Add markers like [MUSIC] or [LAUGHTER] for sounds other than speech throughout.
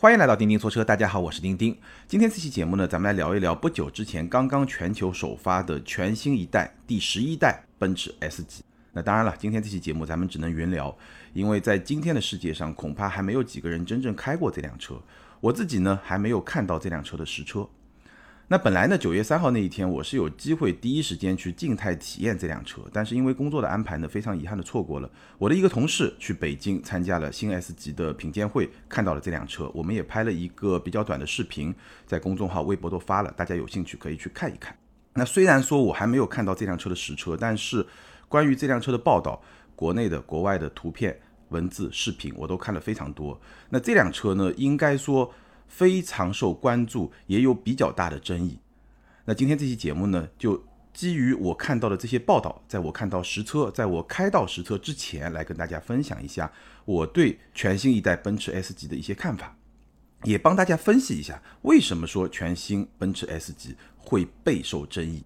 欢迎来到钉钉说车，大家好，我是钉钉。今天这期节目呢，咱们来聊一聊不久之前刚刚全球首发的全新一代第十一代奔驰 S 级。那当然了，今天这期节目咱们只能云聊，因为在今天的世界上，恐怕还没有几个人真正开过这辆车。我自己呢，还没有看到这辆车的实车。那本来呢，九月三号那一天，我是有机会第一时间去静态体验这辆车，但是因为工作的安排呢，非常遗憾的错过了。我的一个同事去北京参加了新 S 级的品鉴会，看到了这辆车，我们也拍了一个比较短的视频，在公众号、微博都发了，大家有兴趣可以去看一看。那虽然说我还没有看到这辆车的实车，但是关于这辆车的报道，国内的、国外的图片、文字、视频我都看了非常多。那这辆车呢，应该说。非常受关注，也有比较大的争议。那今天这期节目呢，就基于我看到的这些报道，在我看到实车，在我开到实车之前，来跟大家分享一下我对全新一代奔驰 S 级的一些看法，也帮大家分析一下为什么说全新奔驰 S 级会备受争议。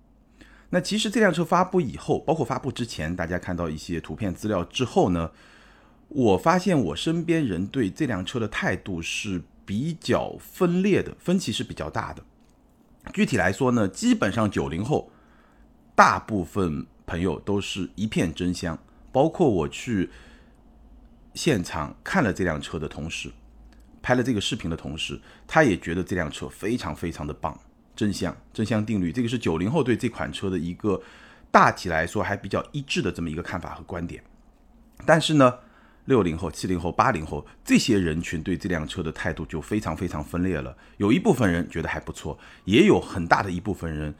那其实这辆车发布以后，包括发布之前，大家看到一些图片资料之后呢，我发现我身边人对这辆车的态度是。比较分裂的分歧是比较大的。具体来说呢，基本上九零后大部分朋友都是一片真香，包括我去现场看了这辆车的同时，拍了这个视频的同时，他也觉得这辆车非常非常的棒，真香，真香定律。这个是九零后对这款车的一个大体来说还比较一致的这么一个看法和观点。但是呢。六零后、七零后、八零后这些人群对这辆车的态度就非常非常分裂了。有一部分人觉得还不错，也有很大的一部分人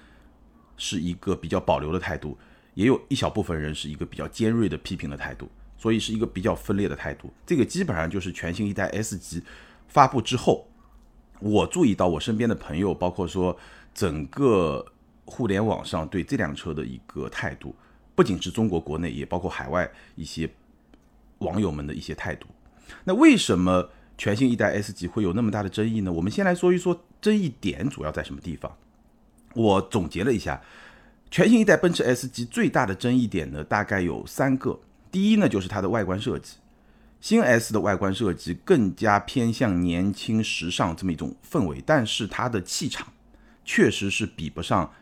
是一个比较保留的态度，也有一小部分人是一个比较尖锐的批评的态度，所以是一个比较分裂的态度。这个基本上就是全新一代 S 级发布之后，我注意到我身边的朋友，包括说整个互联网上对这辆车的一个态度，不仅是中国国内，也包括海外一些。网友们的一些态度，那为什么全新一代 S 级会有那么大的争议呢？我们先来说一说争议点主要在什么地方。我总结了一下，全新一代奔驰 S 级最大的争议点呢，大概有三个。第一呢，就是它的外观设计，新 S 的外观设计更加偏向年轻时尚这么一种氛围，但是它的气场确实是比不上。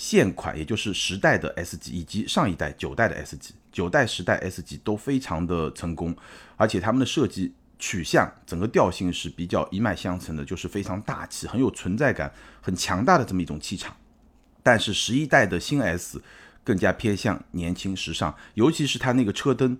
现款也就是十代的 S 级以及上一代九代的 S 级，九代十代 S 级都非常的成功，而且他们的设计取向整个调性是比较一脉相承的，就是非常大气，很有存在感，很强大的这么一种气场。但是十一代的新 S 更加偏向年轻时尚，尤其是它那个车灯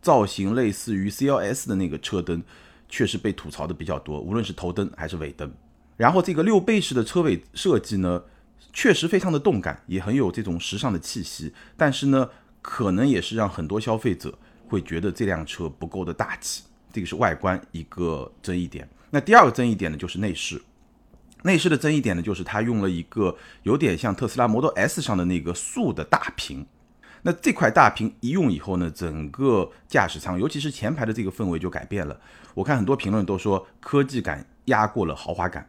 造型类似于 CLS 的那个车灯，确实被吐槽的比较多，无论是头灯还是尾灯。然后这个六倍式的车尾设计呢？确实非常的动感，也很有这种时尚的气息，但是呢，可能也是让很多消费者会觉得这辆车不够的大气，这个是外观一个争议点。那第二个争议点呢，就是内饰。内饰的争议点呢，就是它用了一个有点像特斯拉 Model S 上的那个塑的大屏。那这块大屏一用以后呢，整个驾驶舱，尤其是前排的这个氛围就改变了。我看很多评论都说科技感压过了豪华感。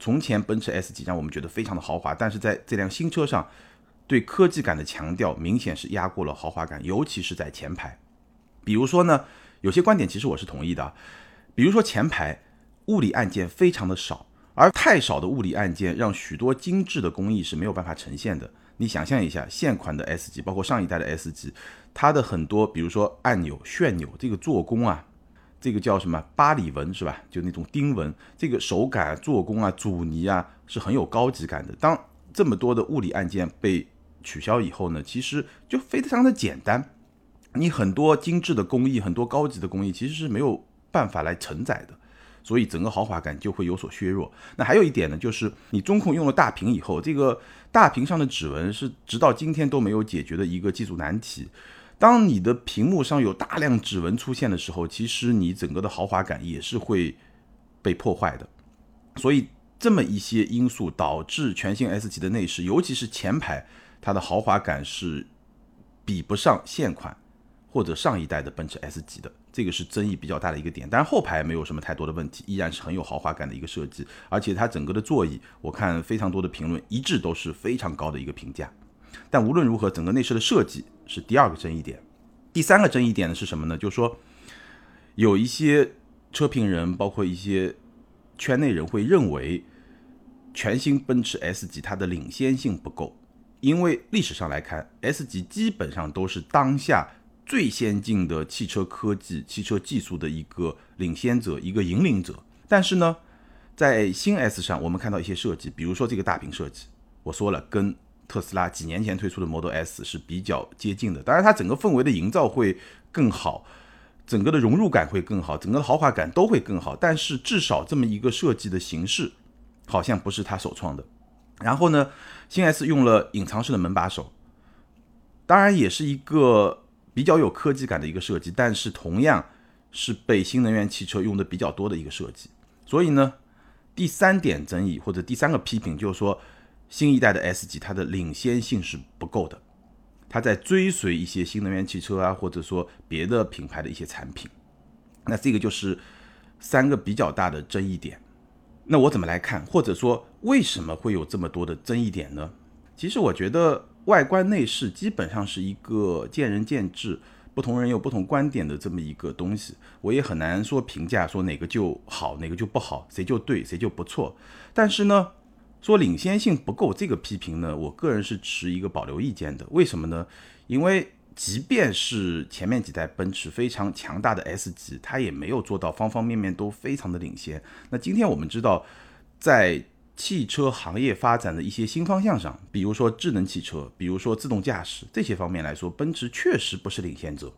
从前奔驰 S 级让我们觉得非常的豪华，但是在这辆新车上，对科技感的强调明显是压过了豪华感，尤其是在前排。比如说呢，有些观点其实我是同意的，比如说前排物理按键非常的少，而太少的物理按键让许多精致的工艺是没有办法呈现的。你想象一下，现款的 S 级，包括上一代的 S 级，它的很多，比如说按钮、旋钮这个做工啊。这个叫什么巴里纹是吧？就那种钉纹，这个手感、做工啊、阻尼啊，是很有高级感的。当这么多的物理按键被取消以后呢，其实就非常的简单。你很多精致的工艺、很多高级的工艺，其实是没有办法来承载的，所以整个豪华感就会有所削弱。那还有一点呢，就是你中控用了大屏以后，这个大屏上的指纹是直到今天都没有解决的一个技术难题。当你的屏幕上有大量指纹出现的时候，其实你整个的豪华感也是会被破坏的。所以这么一些因素导致全新 S 级的内饰，尤其是前排，它的豪华感是比不上现款或者上一代的奔驰 S 级的，这个是争议比较大的一个点。但是后排没有什么太多的问题，依然是很有豪华感的一个设计，而且它整个的座椅，我看非常多的评论一致都是非常高的一个评价。但无论如何，整个内饰的设计是第二个争议点。第三个争议点呢是什么呢？就是说，有一些车评人，包括一些圈内人会认为，全新奔驰 S 级它的领先性不够，因为历史上来看，S 级基本上都是当下最先进的汽车科技、汽车技术的一个领先者、一个引领者。但是呢，在新 S 上，我们看到一些设计，比如说这个大屏设计，我说了，跟特斯拉几年前推出的 Model S 是比较接近的。当然，它整个氛围的营造会更好。整个的融入感会更好，整个的豪华感都会更好，但是至少这么一个设计的形式，好像不是他首创的。然后呢，新 S 用了隐藏式的门把手，当然也是一个比较有科技感的一个设计，但是同样是被新能源汽车用的比较多的一个设计。所以呢，第三点争议或者第三个批评就是说，新一代的 S 级它的领先性是不够的。它在追随一些新能源汽车啊，或者说别的品牌的一些产品，那这个就是三个比较大的争议点。那我怎么来看，或者说为什么会有这么多的争议点呢？其实我觉得外观内饰基本上是一个见仁见智，不同人有不同观点的这么一个东西，我也很难说评价说哪个就好，哪个就不好，谁就对，谁就不错。但是呢。说领先性不够这个批评呢，我个人是持一个保留意见的。为什么呢？因为即便是前面几代奔驰非常强大的 S 级，它也没有做到方方面面都非常的领先。那今天我们知道，在汽车行业发展的一些新方向上，比如说智能汽车，比如说自动驾驶这些方面来说，奔驰确实不是领先者。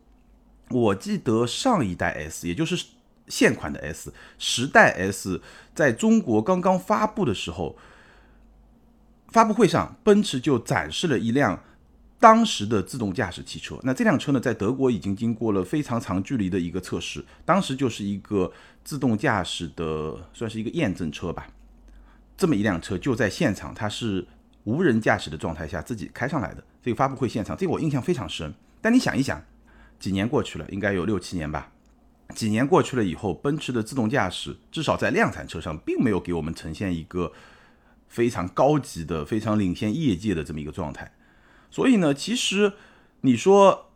我记得上一代 S，也就是现款的 S，十代 S，在中国刚刚发布的时候。发布会上，奔驰就展示了一辆当时的自动驾驶汽车。那这辆车呢，在德国已经经过了非常长距离的一个测试，当时就是一个自动驾驶的，算是一个验证车吧。这么一辆车就在现场，它是无人驾驶的状态下自己开上来的。这个发布会现场，这个我印象非常深。但你想一想，几年过去了，应该有六七年吧。几年过去了以后，奔驰的自动驾驶至少在量产车上，并没有给我们呈现一个。非常高级的、非常领先业界的这么一个状态，所以呢，其实你说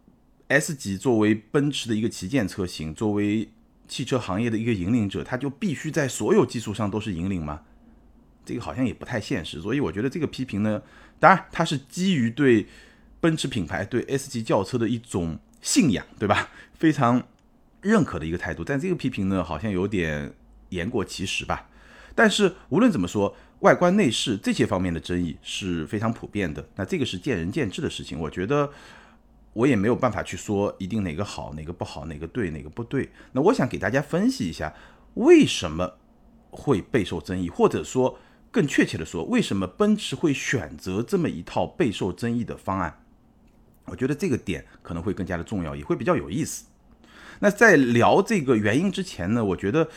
S 级作为奔驰的一个旗舰车型，作为汽车行业的一个引领者，它就必须在所有技术上都是引领吗？这个好像也不太现实。所以我觉得这个批评呢，当然它是基于对奔驰品牌、对 S 级轿车的一种信仰，对吧？非常认可的一个态度。但这个批评呢，好像有点言过其实吧。但是无论怎么说。外观内饰这些方面的争议是非常普遍的，那这个是见仁见智的事情。我觉得我也没有办法去说一定哪个好，哪个不好，哪个对，哪个不对。那我想给大家分析一下，为什么会备受争议，或者说更确切的说，为什么奔驰会选择这么一套备受争议的方案？我觉得这个点可能会更加的重要，也会比较有意思。那在聊这个原因之前呢，我觉得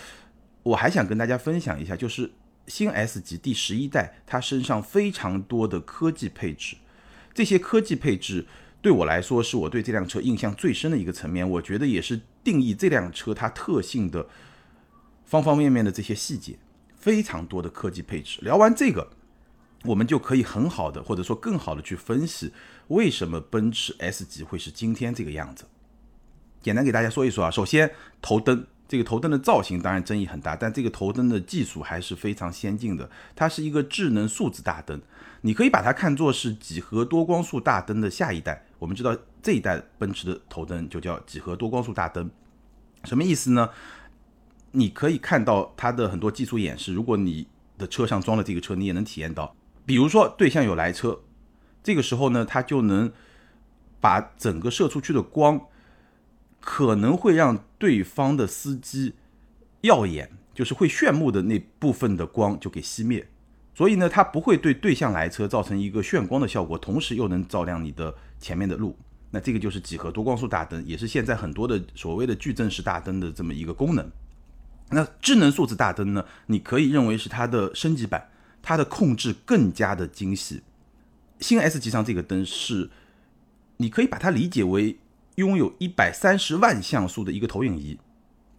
我还想跟大家分享一下，就是。新 S 级第十一代，它身上非常多的科技配置，这些科技配置对我来说是我对这辆车印象最深的一个层面。我觉得也是定义这辆车它特性的方方面面的这些细节，非常多的科技配置。聊完这个，我们就可以很好的或者说更好的去分析为什么奔驰 S 级会是今天这个样子。简单给大家说一说啊，首先头灯。这个头灯的造型当然争议很大，但这个头灯的技术还是非常先进的。它是一个智能数字大灯，你可以把它看作是几何多光束大灯的下一代。我们知道这一代奔驰的头灯就叫几何多光束大灯，什么意思呢？你可以看到它的很多技术演示。如果你的车上装了这个车，你也能体验到。比如说对向有来车，这个时候呢，它就能把整个射出去的光。可能会让对方的司机耀眼，就是会炫目的那部分的光就给熄灭，所以呢，它不会对对向来车造成一个炫光的效果，同时又能照亮你的前面的路。那这个就是几何多光束大灯，也是现在很多的所谓的矩阵式大灯的这么一个功能。那智能数字大灯呢？你可以认为是它的升级版，它的控制更加的精细。新 S 级上这个灯是，你可以把它理解为。拥有一百三十万像素的一个投影仪，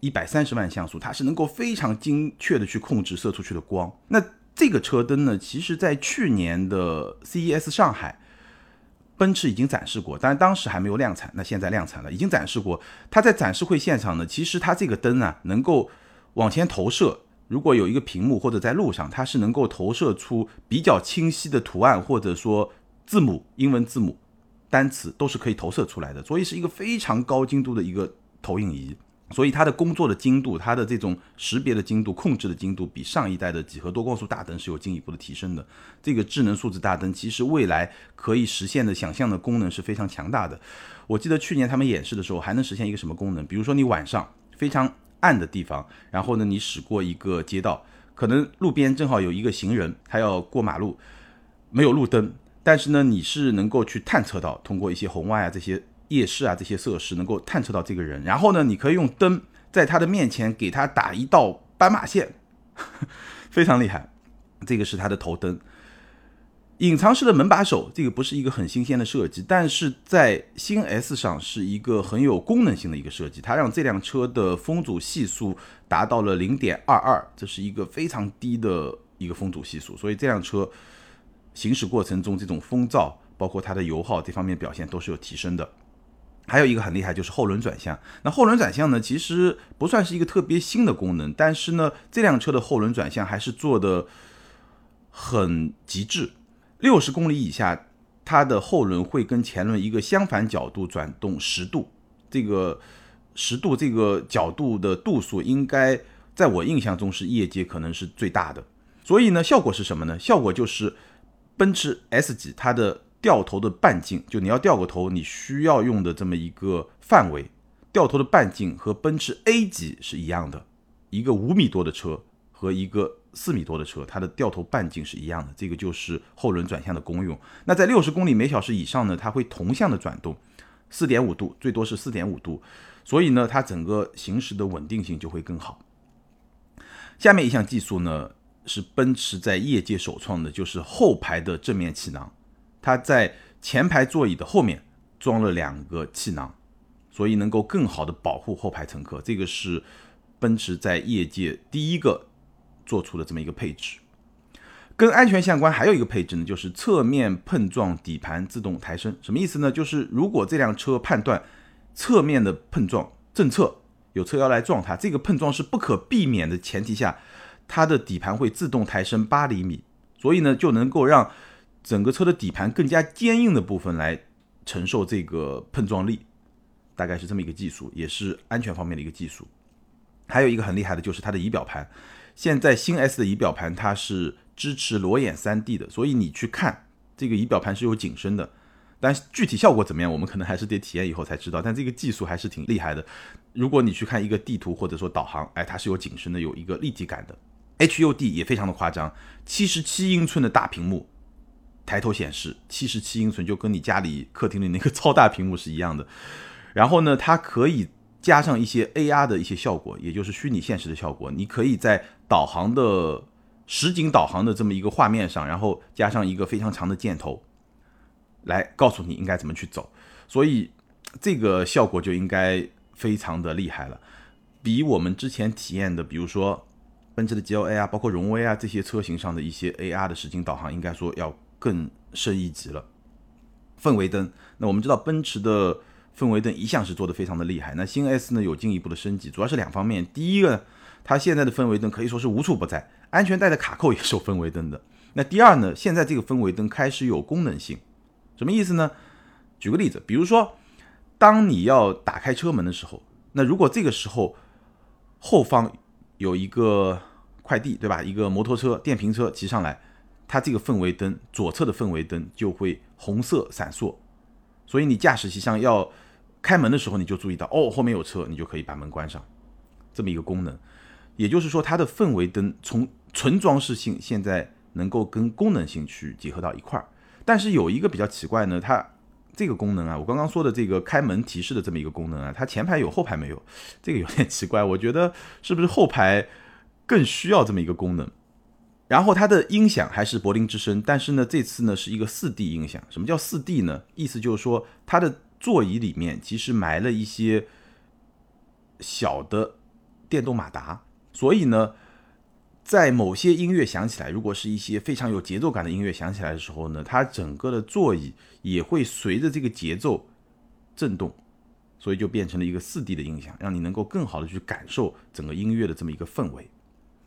一百三十万像素，它是能够非常精确的去控制射出去的光。那这个车灯呢，其实在去年的 CES 上海，奔驰已经展示过，但当时还没有量产，那现在量产了，已经展示过。它在展示会现场呢，其实它这个灯啊，能够往前投射。如果有一个屏幕或者在路上，它是能够投射出比较清晰的图案，或者说字母、英文字母、单词都是可以投射出来的，所以是一个非常高精度的一个投影仪。所以它的工作的精度，它的这种识别的精度、控制的精度，比上一代的几何多光束大灯是有进一步的提升的。这个智能数字大灯其实未来可以实现的想象的功能是非常强大的。我记得去年他们演示的时候，还能实现一个什么功能？比如说你晚上非常暗的地方，然后呢你驶过一个街道，可能路边正好有一个行人，他要过马路，没有路灯，但是呢你是能够去探测到，通过一些红外啊这些。夜视啊，这些设施能够探测到这个人，然后呢，你可以用灯在他的面前给他打一道斑马线，[LAUGHS] 非常厉害。这个是它的头灯，隐藏式的门把手，这个不是一个很新鲜的设计，但是在新 S 上是一个很有功能性的一个设计，它让这辆车的风阻系数达到了零点二二，这是一个非常低的一个风阻系数，所以这辆车行驶过程中这种风噪，包括它的油耗这方面表现都是有提升的。还有一个很厉害，就是后轮转向。那后轮转向呢，其实不算是一个特别新的功能，但是呢，这辆车的后轮转向还是做的很极致。六十公里以下，它的后轮会跟前轮一个相反角度转动十度。这个十度这个角度的度数，应该在我印象中是业界可能是最大的。所以呢，效果是什么呢？效果就是奔驰 S 级它的。掉头的半径，就你要掉个头，你需要用的这么一个范围，掉头的半径和奔驰 A 级是一样的，一个五米多的车和一个四米多的车，它的掉头半径是一样的，这个就是后轮转向的功用。那在六十公里每小时以上呢，它会同向的转动，四点五度，最多是四点五度，所以呢，它整个行驶的稳定性就会更好。下面一项技术呢，是奔驰在业界首创的，就是后排的正面气囊。它在前排座椅的后面装了两个气囊，所以能够更好的保护后排乘客。这个是奔驰在业界第一个做出的这么一个配置。跟安全相关还有一个配置呢，就是侧面碰撞底盘自动抬升。什么意思呢？就是如果这辆车判断侧面的碰撞正侧有车要来撞它，这个碰撞是不可避免的前提下，它的底盘会自动抬升八厘米，所以呢就能够让。整个车的底盘更加坚硬的部分来承受这个碰撞力，大概是这么一个技术，也是安全方面的一个技术。还有一个很厉害的就是它的仪表盘，现在新 S 的仪表盘它是支持裸眼 3D 的，所以你去看这个仪表盘是有景深的，但具体效果怎么样，我们可能还是得体验以后才知道。但这个技术还是挺厉害的。如果你去看一个地图或者说导航，哎，它是有景深的，有一个立体感的。HUD 也非常的夸张，七十七英寸的大屏幕。抬头显示七十七英寸，就跟你家里客厅里那个超大屏幕是一样的。然后呢，它可以加上一些 AR 的一些效果，也就是虚拟现实的效果。你可以在导航的实景导航的这么一个画面上，然后加上一个非常长的箭头，来告诉你应该怎么去走。所以这个效果就应该非常的厉害了，比我们之前体验的，比如说奔驰的 GLA 啊，包括荣威啊这些车型上的一些 AR 的实景导航，应该说要。更深一级了，氛围灯。那我们知道奔驰的氛围灯一向是做的非常的厉害。那新 S 呢有进一步的升级，主要是两方面。第一个，它现在的氛围灯可以说是无处不在，安全带的卡扣也是有氛围灯的。那第二呢，现在这个氛围灯开始有功能性，什么意思呢？举个例子，比如说，当你要打开车门的时候，那如果这个时候后方有一个快递，对吧？一个摩托车、电瓶车骑上来。它这个氛围灯左侧的氛围灯就会红色闪烁，所以你驾驶席上要开门的时候，你就注意到哦，后面有车，你就可以把门关上，这么一个功能。也就是说，它的氛围灯从纯装饰性现在能够跟功能性去结合到一块儿。但是有一个比较奇怪呢，它这个功能啊，我刚刚说的这个开门提示的这么一个功能啊，它前排有后排没有，这个有点奇怪。我觉得是不是后排更需要这么一个功能？然后它的音响还是柏林之声，但是呢，这次呢是一个四 D 音响。什么叫四 D 呢？意思就是说，它的座椅里面其实埋了一些小的电动马达，所以呢，在某些音乐响起来，如果是一些非常有节奏感的音乐响起来的时候呢，它整个的座椅也会随着这个节奏震动，所以就变成了一个四 D 的音响，让你能够更好的去感受整个音乐的这么一个氛围。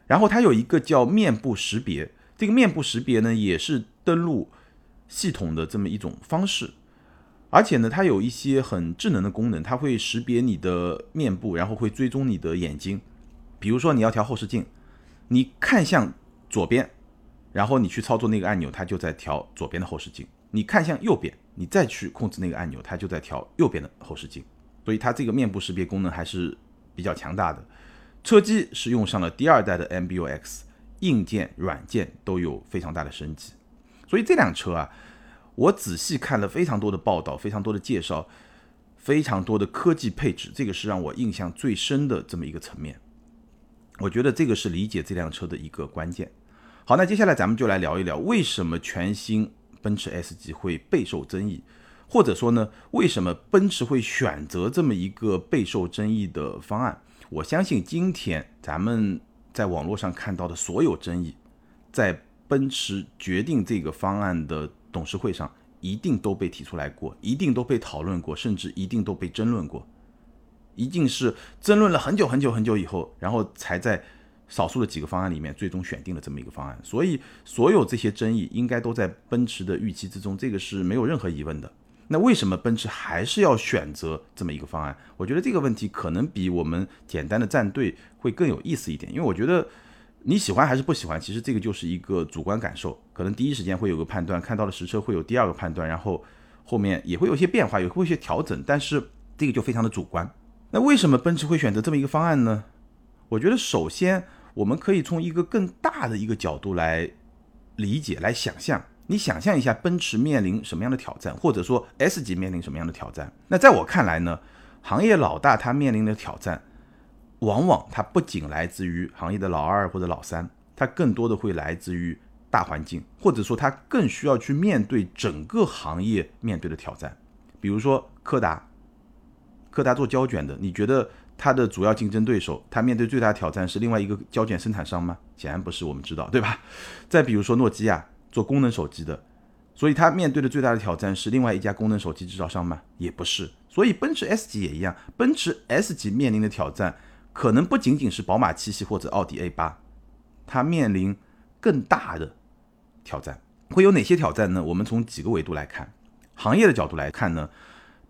然后它有一个叫面部识别，这个面部识别呢也是登录系统的这么一种方式，而且呢它有一些很智能的功能，它会识别你的面部，然后会追踪你的眼睛。比如说你要调后视镜，你看向左边，然后你去操作那个按钮，它就在调左边的后视镜；你看向右边，你再去控制那个按钮，它就在调右边的后视镜。所以它这个面部识别功能还是比较强大的。车机是用上了第二代的 MBUX，硬件、软件都有非常大的升级。所以这辆车啊，我仔细看了非常多的报道，非常多的介绍，非常多的科技配置，这个是让我印象最深的这么一个层面。我觉得这个是理解这辆车的一个关键。好，那接下来咱们就来聊一聊，为什么全新奔驰 S 级会备受争议，或者说呢，为什么奔驰会选择这么一个备受争议的方案？我相信今天咱们在网络上看到的所有争议，在奔驰决定这个方案的董事会上，一定都被提出来过，一定都被讨论过，甚至一定都被争论过。一定是争论了很久很久很久以后，然后才在少数的几个方案里面最终选定了这么一个方案。所以，所有这些争议应该都在奔驰的预期之中，这个是没有任何疑问的。那为什么奔驰还是要选择这么一个方案？我觉得这个问题可能比我们简单的站队会更有意思一点，因为我觉得你喜欢还是不喜欢，其实这个就是一个主观感受，可能第一时间会有个判断，看到了实车会有第二个判断，然后后面也会有一些变化，也会有一些调整，但是这个就非常的主观。那为什么奔驰会选择这么一个方案呢？我觉得首先我们可以从一个更大的一个角度来理解、来想象。你想象一下，奔驰面临什么样的挑战，或者说 S 级面临什么样的挑战？那在我看来呢，行业老大他面临的挑战，往往它不仅来自于行业的老二或者老三，它更多的会来自于大环境，或者说它更需要去面对整个行业面对的挑战。比如说柯达。柯达做胶卷的，你觉得它的主要竞争对手，它面对最大挑战是另外一个胶卷生产商吗？显然不是，我们知道，对吧？再比如说诺基亚做功能手机的，所以它面对的最大的挑战是另外一家功能手机制造商吗？也不是。所以奔驰 S 级也一样，奔驰 S 级面临的挑战可能不仅仅是宝马七系或者奥迪 A 八，它面临更大的挑战。会有哪些挑战呢？我们从几个维度来看，行业的角度来看呢？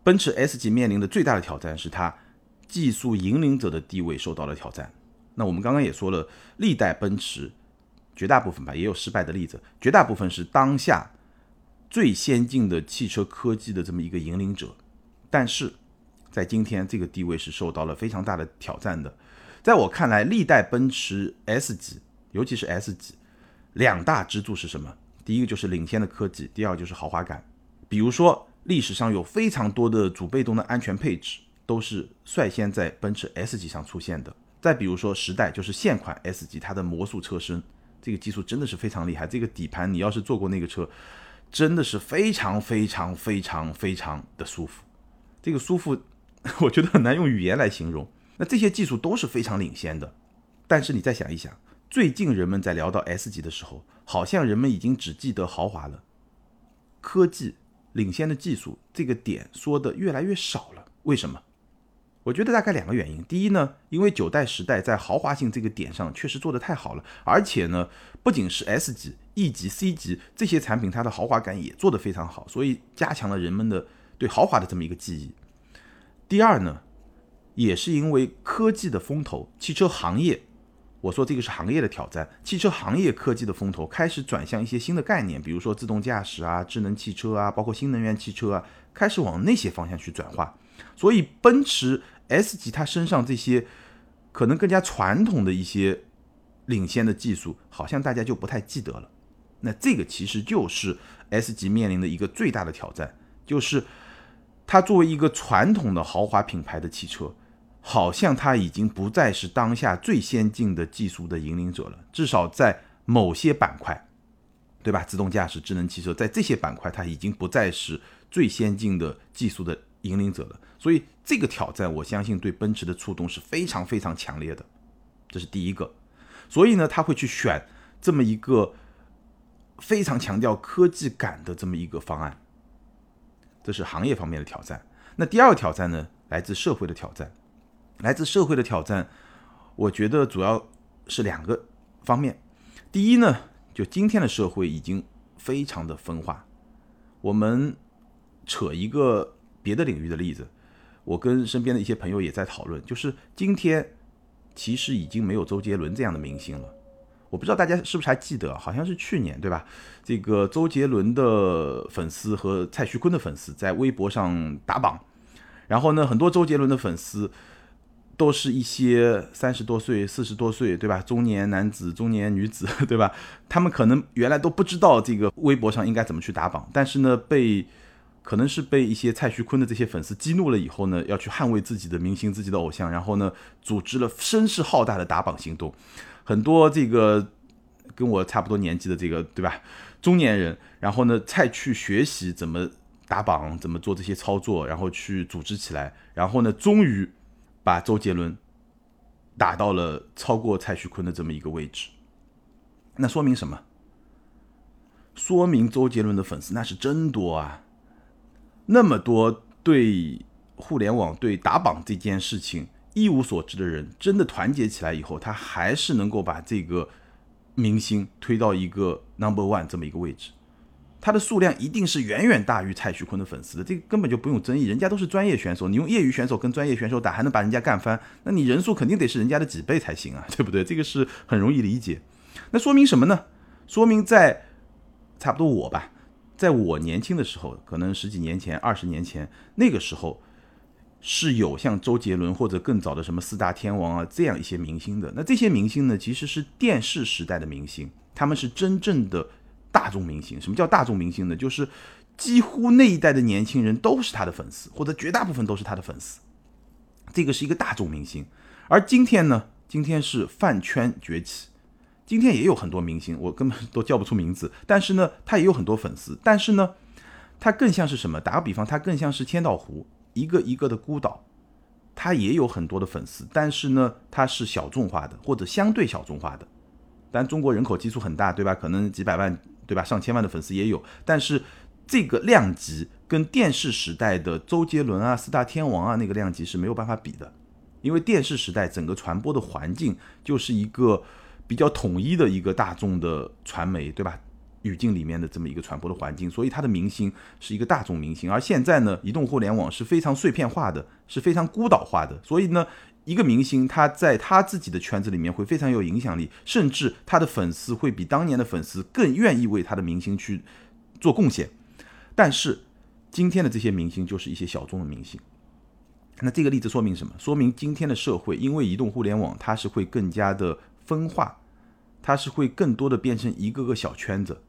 奔驰 S 级面临的最大的挑战是它技术引领者的地位受到了挑战。那我们刚刚也说了，历代奔驰绝大部分吧，也有失败的例子，绝大部分是当下最先进的汽车科技的这么一个引领者。但是在今天，这个地位是受到了非常大的挑战的。在我看来，历代奔驰 S 级，尤其是 S 级，两大支柱是什么？第一个就是领先的科技，第二就是豪华感。比如说。历史上有非常多的主被动的安全配置，都是率先在奔驰 S 级上出现的。再比如说时代，就是现款 S 级，它的魔术车身，这个技术真的是非常厉害。这个底盘，你要是坐过那个车，真的是非常非常非常非常的舒服。这个舒服，[LAUGHS] 我觉得很难用语言来形容。那这些技术都是非常领先的。但是你再想一想，最近人们在聊到 S 级的时候，好像人们已经只记得豪华了，科技。领先的技术这个点说的越来越少了，为什么？我觉得大概两个原因。第一呢，因为九代时代在豪华性这个点上确实做得太好了，而且呢，不仅是 S 级、E 级、C 级这些产品，它的豪华感也做得非常好，所以加强了人们的对豪华的这么一个记忆。第二呢，也是因为科技的风头，汽车行业。我说这个是行业的挑战，汽车行业科技的风头开始转向一些新的概念，比如说自动驾驶啊、智能汽车啊，包括新能源汽车啊，开始往那些方向去转化。所以奔驰 S 级它身上这些可能更加传统的一些领先的技术，好像大家就不太记得了。那这个其实就是 S 级面临的一个最大的挑战，就是它作为一个传统的豪华品牌的汽车。好像它已经不再是当下最先进的技术的引领者了，至少在某些板块，对吧？自动驾驶、智能汽车，在这些板块，它已经不再是最先进的技术的引领者了。所以这个挑战，我相信对奔驰的触动是非常非常强烈的，这是第一个。所以呢，他会去选这么一个非常强调科技感的这么一个方案，这是行业方面的挑战。那第二个挑战呢，来自社会的挑战。来自社会的挑战，我觉得主要是两个方面。第一呢，就今天的社会已经非常的分化。我们扯一个别的领域的例子，我跟身边的一些朋友也在讨论，就是今天其实已经没有周杰伦这样的明星了。我不知道大家是不是还记得，好像是去年对吧？这个周杰伦的粉丝和蔡徐坤的粉丝在微博上打榜，然后呢，很多周杰伦的粉丝。都是一些三十多岁、四十多岁，对吧？中年男子、中年女子，[LAUGHS] 对吧？他们可能原来都不知道这个微博上应该怎么去打榜，但是呢，被可能是被一些蔡徐坤的这些粉丝激怒了以后呢，要去捍卫自己的明星、自己的偶像，然后呢，组织了声势浩大的打榜行动。很多这个跟我差不多年纪的这个，对吧？中年人，然后呢，再去学习怎么打榜，怎么做这些操作，然后去组织起来，然后呢，终于。把周杰伦打到了超过蔡徐坤的这么一个位置，那说明什么？说明周杰伦的粉丝那是真多啊！那么多对互联网、对打榜这件事情一无所知的人，真的团结起来以后，他还是能够把这个明星推到一个 number one 这么一个位置。他的数量一定是远远大于蔡徐坤的粉丝的，这个根本就不用争议。人家都是专业选手，你用业余选手跟专业选手打，还能把人家干翻，那你人数肯定得是人家的几倍才行啊，对不对？这个是很容易理解。那说明什么呢？说明在差不多我吧，在我年轻的时候，可能十几年前、二十年前，那个时候是有像周杰伦或者更早的什么四大天王啊这样一些明星的。那这些明星呢，其实是电视时代的明星，他们是真正的。大众明星，什么叫大众明星呢？就是几乎那一代的年轻人都是他的粉丝，或者绝大部分都是他的粉丝。这个是一个大众明星。而今天呢，今天是饭圈崛起，今天也有很多明星，我根本都叫不出名字，但是呢，他也有很多粉丝。但是呢，他更像是什么？打个比方，他更像是千岛湖，一个一个的孤岛，他也有很多的粉丝，但是呢，他是小众化的，或者相对小众化的。但中国人口基数很大，对吧？可能几百万。对吧？上千万的粉丝也有，但是这个量级跟电视时代的周杰伦啊、四大天王啊那个量级是没有办法比的，因为电视时代整个传播的环境就是一个比较统一的一个大众的传媒，对吧？语境里面的这么一个传播的环境，所以他的明星是一个大众明星。而现在呢，移动互联网是非常碎片化的，是非常孤岛化的，所以呢。一个明星，他在他自己的圈子里面会非常有影响力，甚至他的粉丝会比当年的粉丝更愿意为他的明星去做贡献。但是今天的这些明星就是一些小众的明星。那这个例子说明什么？说明今天的社会因为移动互联网，它是会更加的分化，它是会更多的变成一个个小圈子。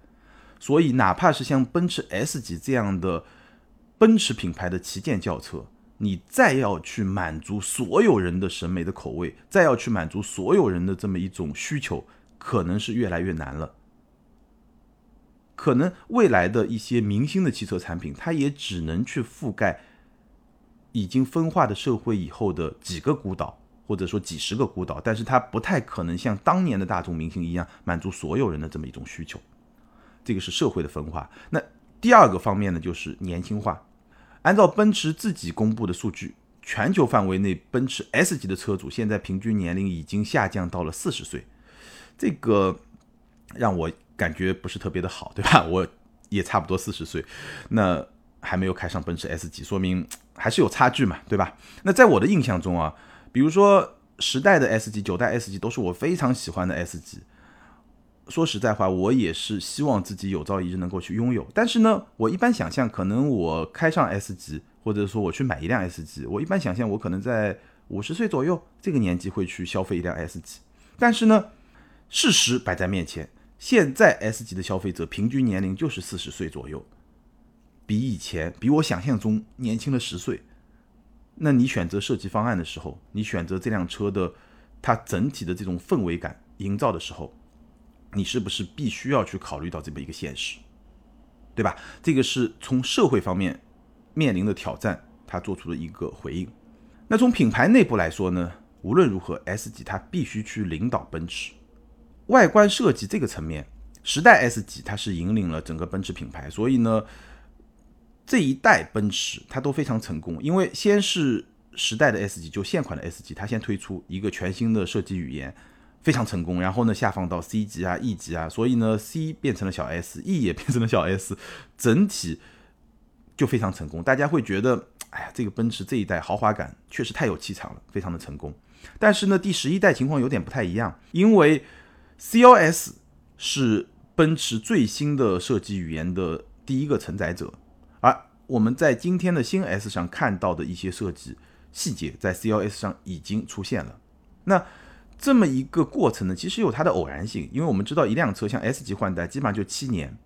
所以哪怕是像奔驰 S 级这样的奔驰品牌的旗舰轿车。你再要去满足所有人的审美的口味，再要去满足所有人的这么一种需求，可能是越来越难了。可能未来的一些明星的汽车产品，它也只能去覆盖已经分化的社会以后的几个孤岛，或者说几十个孤岛，但是它不太可能像当年的大众明星一样满足所有人的这么一种需求。这个是社会的分化。那第二个方面呢，就是年轻化。按照奔驰自己公布的数据，全球范围内奔驰 S 级的车主现在平均年龄已经下降到了四十岁，这个让我感觉不是特别的好，对吧？[LAUGHS] 我也差不多四十岁，那还没有开上奔驰 S 级，说明还是有差距嘛，对吧？那在我的印象中啊，比如说十代的 S 级、九代 S 级都是我非常喜欢的 S 级。说实在话，我也是希望自己有朝一日能够去拥有。但是呢，我一般想象，可能我开上 S 级，或者说我去买一辆 S 级，我一般想象我可能在五十岁左右这个年纪会去消费一辆 S 级。但是呢，事实摆在面前，现在 S 级的消费者平均年龄就是四十岁左右，比以前比我想象中年轻了十岁。那你选择设计方案的时候，你选择这辆车的它整体的这种氛围感营造的时候，你是不是必须要去考虑到这么一个现实，对吧？这个是从社会方面面临的挑战，他做出了一个回应。那从品牌内部来说呢，无论如何，S 级它必须去领导奔驰。外观设计这个层面，时代 S 级它是引领了整个奔驰品牌，所以呢，这一代奔驰它都非常成功。因为先是时代的 S 级，就现款的 S 级，它先推出一个全新的设计语言。非常成功，然后呢下放到 C 级啊、E 级啊，所以呢 C 变成了小 S，E 也变成了小 S，整体就非常成功。大家会觉得，哎呀，这个奔驰这一代豪华感确实太有气场了，非常的成功。但是呢，第十一代情况有点不太一样，因为 CLS 是奔驰最新的设计语言的第一个承载者，而我们在今天的新 S 上看到的一些设计细节，在 CLS 上已经出现了。那这么一个过程呢，其实有它的偶然性，因为我们知道一辆车像 S 级换代基本上就七年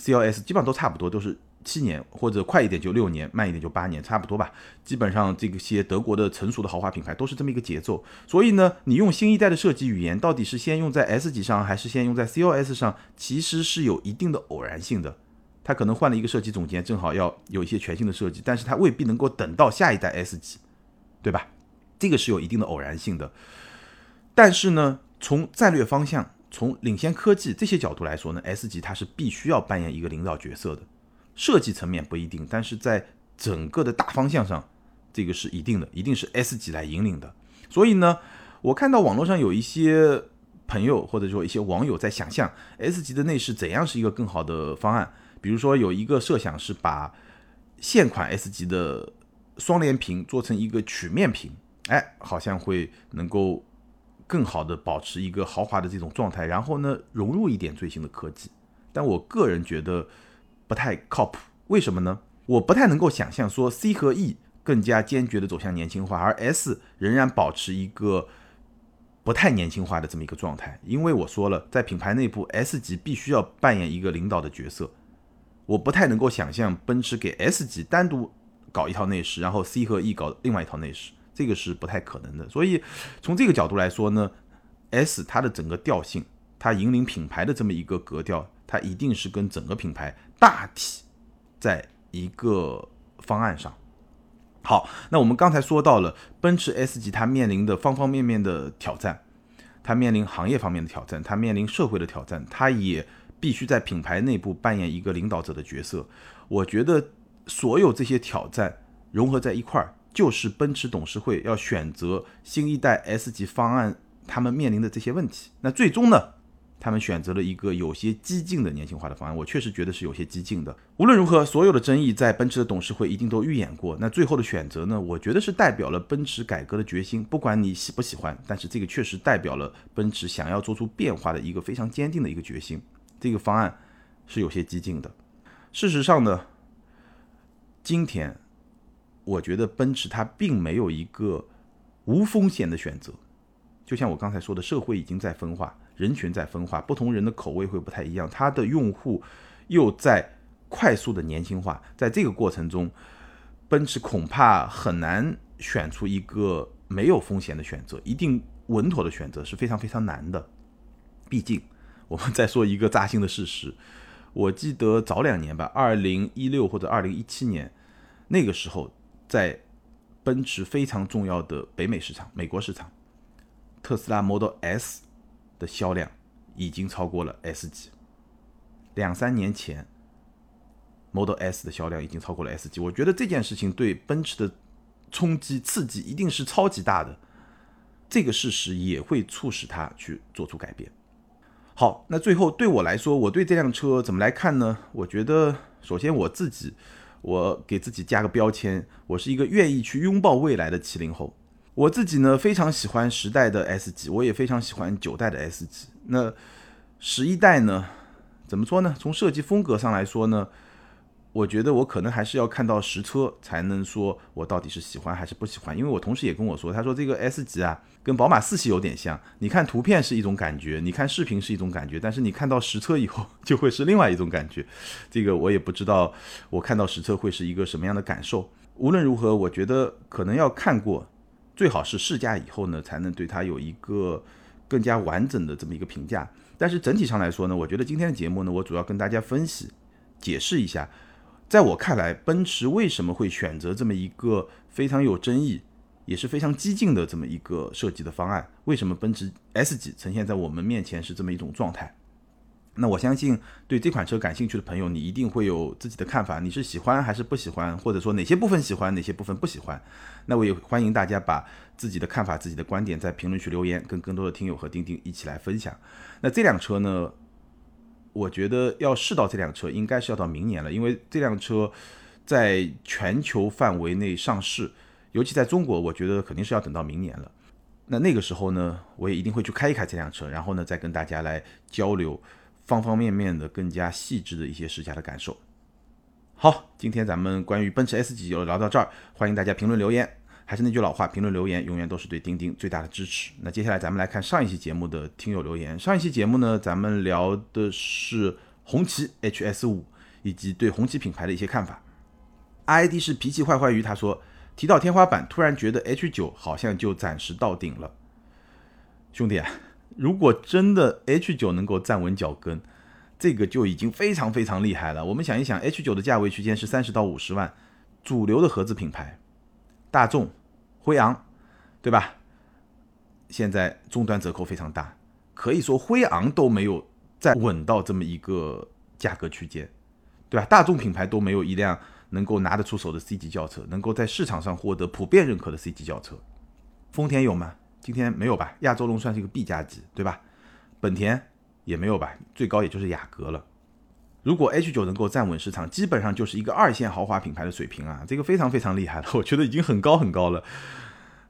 ，CLS 基本上都差不多，都是七年或者快一点就六年，慢一点就八年，差不多吧。基本上这些德国的成熟的豪华品牌都是这么一个节奏。所以呢，你用新一代的设计语言，到底是先用在 S 级上，还是先用在 CLS 上，其实是有一定的偶然性的。他可能换了一个设计总监，正好要有一些全新的设计，但是他未必能够等到下一代 S 级，对吧？这个是有一定的偶然性的。但是呢，从战略方向、从领先科技这些角度来说呢，S 级它是必须要扮演一个领导角色的。设计层面不一定，但是在整个的大方向上，这个是一定的，一定是 S 级来引领的。所以呢，我看到网络上有一些朋友或者说一些网友在想象 S 级的内饰怎样是一个更好的方案。比如说有一个设想是把现款 S 级的双联屏做成一个曲面屏，哎，好像会能够。更好的保持一个豪华的这种状态，然后呢，融入一点最新的科技，但我个人觉得不太靠谱。为什么呢？我不太能够想象说 C 和 E 更加坚决的走向年轻化，而 S 仍然保持一个不太年轻化的这么一个状态。因为我说了，在品牌内部，S 级必须要扮演一个领导的角色。我不太能够想象奔驰给 S 级单独搞一套内饰，然后 C 和 E 搞另外一套内饰。这个是不太可能的，所以从这个角度来说呢，S 它的整个调性，它引领品牌的这么一个格调，它一定是跟整个品牌大体在一个方案上。好，那我们刚才说到了奔驰 S 级它面临的方方面面的挑战，它面临行业方面的挑战，它面临社会的挑战，它也必须在品牌内部扮演一个领导者的角色。我觉得所有这些挑战融合在一块儿。就是奔驰董事会要选择新一代 S 级方案，他们面临的这些问题。那最终呢，他们选择了一个有些激进的年轻化的方案。我确实觉得是有些激进的。无论如何，所有的争议在奔驰的董事会一定都预演过。那最后的选择呢，我觉得是代表了奔驰改革的决心。不管你喜不喜欢，但是这个确实代表了奔驰想要做出变化的一个非常坚定的一个决心。这个方案是有些激进的。事实上呢，今天。我觉得奔驰它并没有一个无风险的选择，就像我刚才说的，社会已经在分化，人群在分化，不同人的口味会不太一样，它的用户又在快速的年轻化，在这个过程中，奔驰恐怕很难选出一个没有风险的选择，一定稳妥的选择是非常非常难的。毕竟，我们再说一个扎心的事实，我记得早两年吧，二零一六或者二零一七年那个时候。在奔驰非常重要的北美市场、美国市场，特斯拉 Model S 的销量已经超过了 S 级。两三年前，Model S 的销量已经超过了 S 级。我觉得这件事情对奔驰的冲击、刺激一定是超级大的。这个事实也会促使它去做出改变。好，那最后对我来说，我对这辆车怎么来看呢？我觉得，首先我自己。我给自己加个标签，我是一个愿意去拥抱未来的七零后。我自己呢非常喜欢十代的 S 级，我也非常喜欢九代的 S 级。那十一代呢，怎么说呢？从设计风格上来说呢？我觉得我可能还是要看到实车才能说我到底是喜欢还是不喜欢，因为我同事也跟我说，他说这个 S 级啊跟宝马四系有点像，你看图片是一种感觉，你看视频是一种感觉，但是你看到实车以后 [LAUGHS] 就会是另外一种感觉。这个我也不知道，我看到实车会是一个什么样的感受。无论如何，我觉得可能要看过，最好是试驾以后呢，才能对它有一个更加完整的这么一个评价。但是整体上来说呢，我觉得今天的节目呢，我主要跟大家分析、解释一下。在我看来，奔驰为什么会选择这么一个非常有争议，也是非常激进的这么一个设计的方案？为什么奔驰 S 级呈现在我们面前是这么一种状态？那我相信对这款车感兴趣的朋友，你一定会有自己的看法，你是喜欢还是不喜欢，或者说哪些部分喜欢，哪些部分不喜欢？那我也欢迎大家把自己的看法、自己的观点在评论区留言，跟更多的听友和钉钉一起来分享。那这辆车呢，我觉得要试到这辆车，应该是要到明年了，因为这辆车在全球范围内上市，尤其在中国，我觉得肯定是要等到明年了。那那个时候呢，我也一定会去开一开这辆车，然后呢，再跟大家来交流。方方面面的更加细致的一些试驾的感受。好，今天咱们关于奔驰 S 级就聊到这儿，欢迎大家评论留言。还是那句老话，评论留言永远都是对钉钉最大的支持。那接下来咱们来看上一期节目的听友留言。上一期节目呢，咱们聊的是红旗 HS 五以及对红旗品牌的一些看法。ID 是脾气坏坏鱼，他说提到天花板，突然觉得 H 九好像就暂时到顶了，兄弟。如果真的 H 九能够站稳脚跟，这个就已经非常非常厉害了。我们想一想，H 九的价位区间是三十到五十万，主流的合资品牌，大众、辉昂，对吧？现在终端折扣非常大，可以说辉昂都没有再稳到这么一个价格区间，对吧？大众品牌都没有一辆能够拿得出手的 C 级轿车，能够在市场上获得普遍认可的 C 级轿车。丰田有吗？今天没有吧？亚洲龙算是一个 B 加级，对吧？本田也没有吧？最高也就是雅阁了。如果 H 九能够站稳市场，基本上就是一个二线豪华品牌的水平啊，这个非常非常厉害了，[LAUGHS] 我觉得已经很高很高了。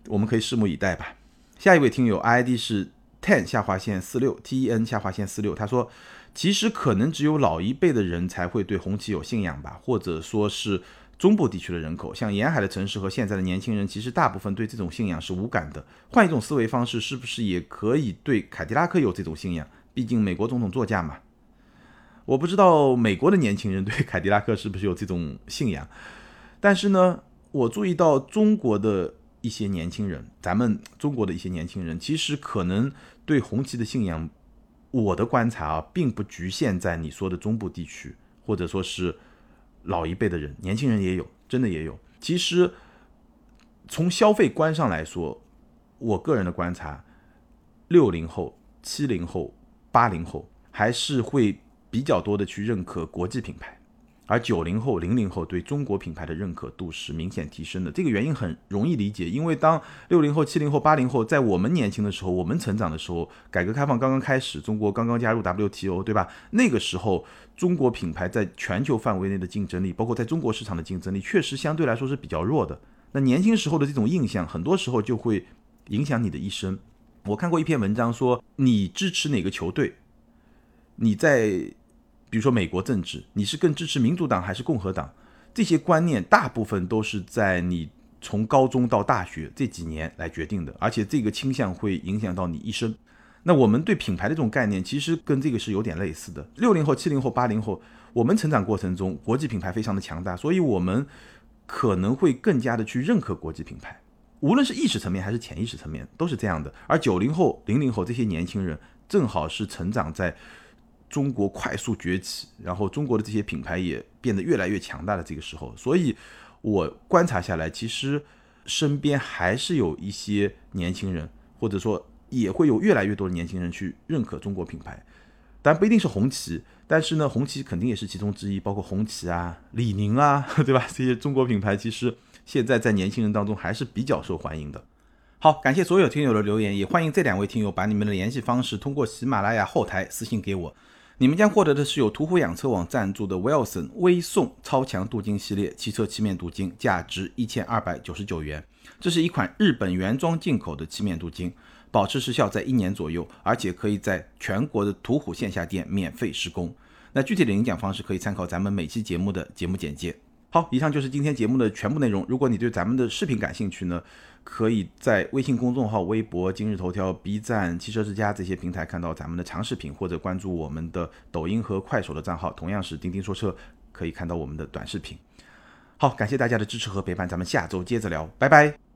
我们可以拭目以待吧。下一位听友 ID 是 ten 下划线四六 T E N 下划线四六，他说，其实可能只有老一辈的人才会对红旗有信仰吧，或者说是。中部地区的人口，像沿海的城市和现在的年轻人，其实大部分对这种信仰是无感的。换一种思维方式，是不是也可以对凯迪拉克有这种信仰？毕竟美国总统座驾嘛。我不知道美国的年轻人对凯迪拉克是不是有这种信仰，但是呢，我注意到中国的一些年轻人，咱们中国的一些年轻人，其实可能对红旗的信仰，我的观察啊，并不局限在你说的中部地区，或者说是。老一辈的人，年轻人也有，真的也有。其实从消费观上来说，我个人的观察，六零后、七零后、八零后还是会比较多的去认可国际品牌。而九零后、零零后对中国品牌的认可度是明显提升的，这个原因很容易理解，因为当六零后、七零后、八零后在我们年轻的时候，我们成长的时候，改革开放刚刚开始，中国刚刚加入 WTO，对吧？那个时候，中国品牌在全球范围内的竞争力，包括在中国市场的竞争力，确实相对来说是比较弱的。那年轻时候的这种印象，很多时候就会影响你的一生。我看过一篇文章说，你支持哪个球队，你在。比如说美国政治，你是更支持民主党还是共和党？这些观念大部分都是在你从高中到大学这几年来决定的，而且这个倾向会影响到你一生。那我们对品牌的这种概念，其实跟这个是有点类似的。六零后、七零后、八零后，我们成长过程中国际品牌非常的强大，所以我们可能会更加的去认可国际品牌，无论是意识层面还是潜意识层面都是这样的。而九零后、零零后这些年轻人，正好是成长在。中国快速崛起，然后中国的这些品牌也变得越来越强大的这个时候，所以我观察下来，其实身边还是有一些年轻人，或者说也会有越来越多的年轻人去认可中国品牌，但不一定是红旗，但是呢，红旗肯定也是其中之一，包括红旗啊、李宁啊，[LAUGHS] 对吧？这些中国品牌其实现在在年轻人当中还是比较受欢迎的。好，感谢所有听友的留言，也欢迎这两位听友把你们的联系方式通过喜马拉雅后台私信给我。你们将获得的是由途虎养车网赞助的 Wilson 微送超强镀金系列汽车漆面镀金，价值一千二百九十九元。这是一款日本原装进口的漆面镀金，保持时效在一年左右，而且可以在全国的途虎线下店免费施工。那具体的领奖方式可以参考咱们每期节目的节目简介。好，以上就是今天节目的全部内容。如果你对咱们的视频感兴趣呢？可以在微信公众号、微博、今日头条、B 站、汽车之家这些平台看到咱们的长视频，或者关注我们的抖音和快手的账号，同样是钉钉说车，可以看到我们的短视频。好，感谢大家的支持和陪伴，咱们下周接着聊，拜拜。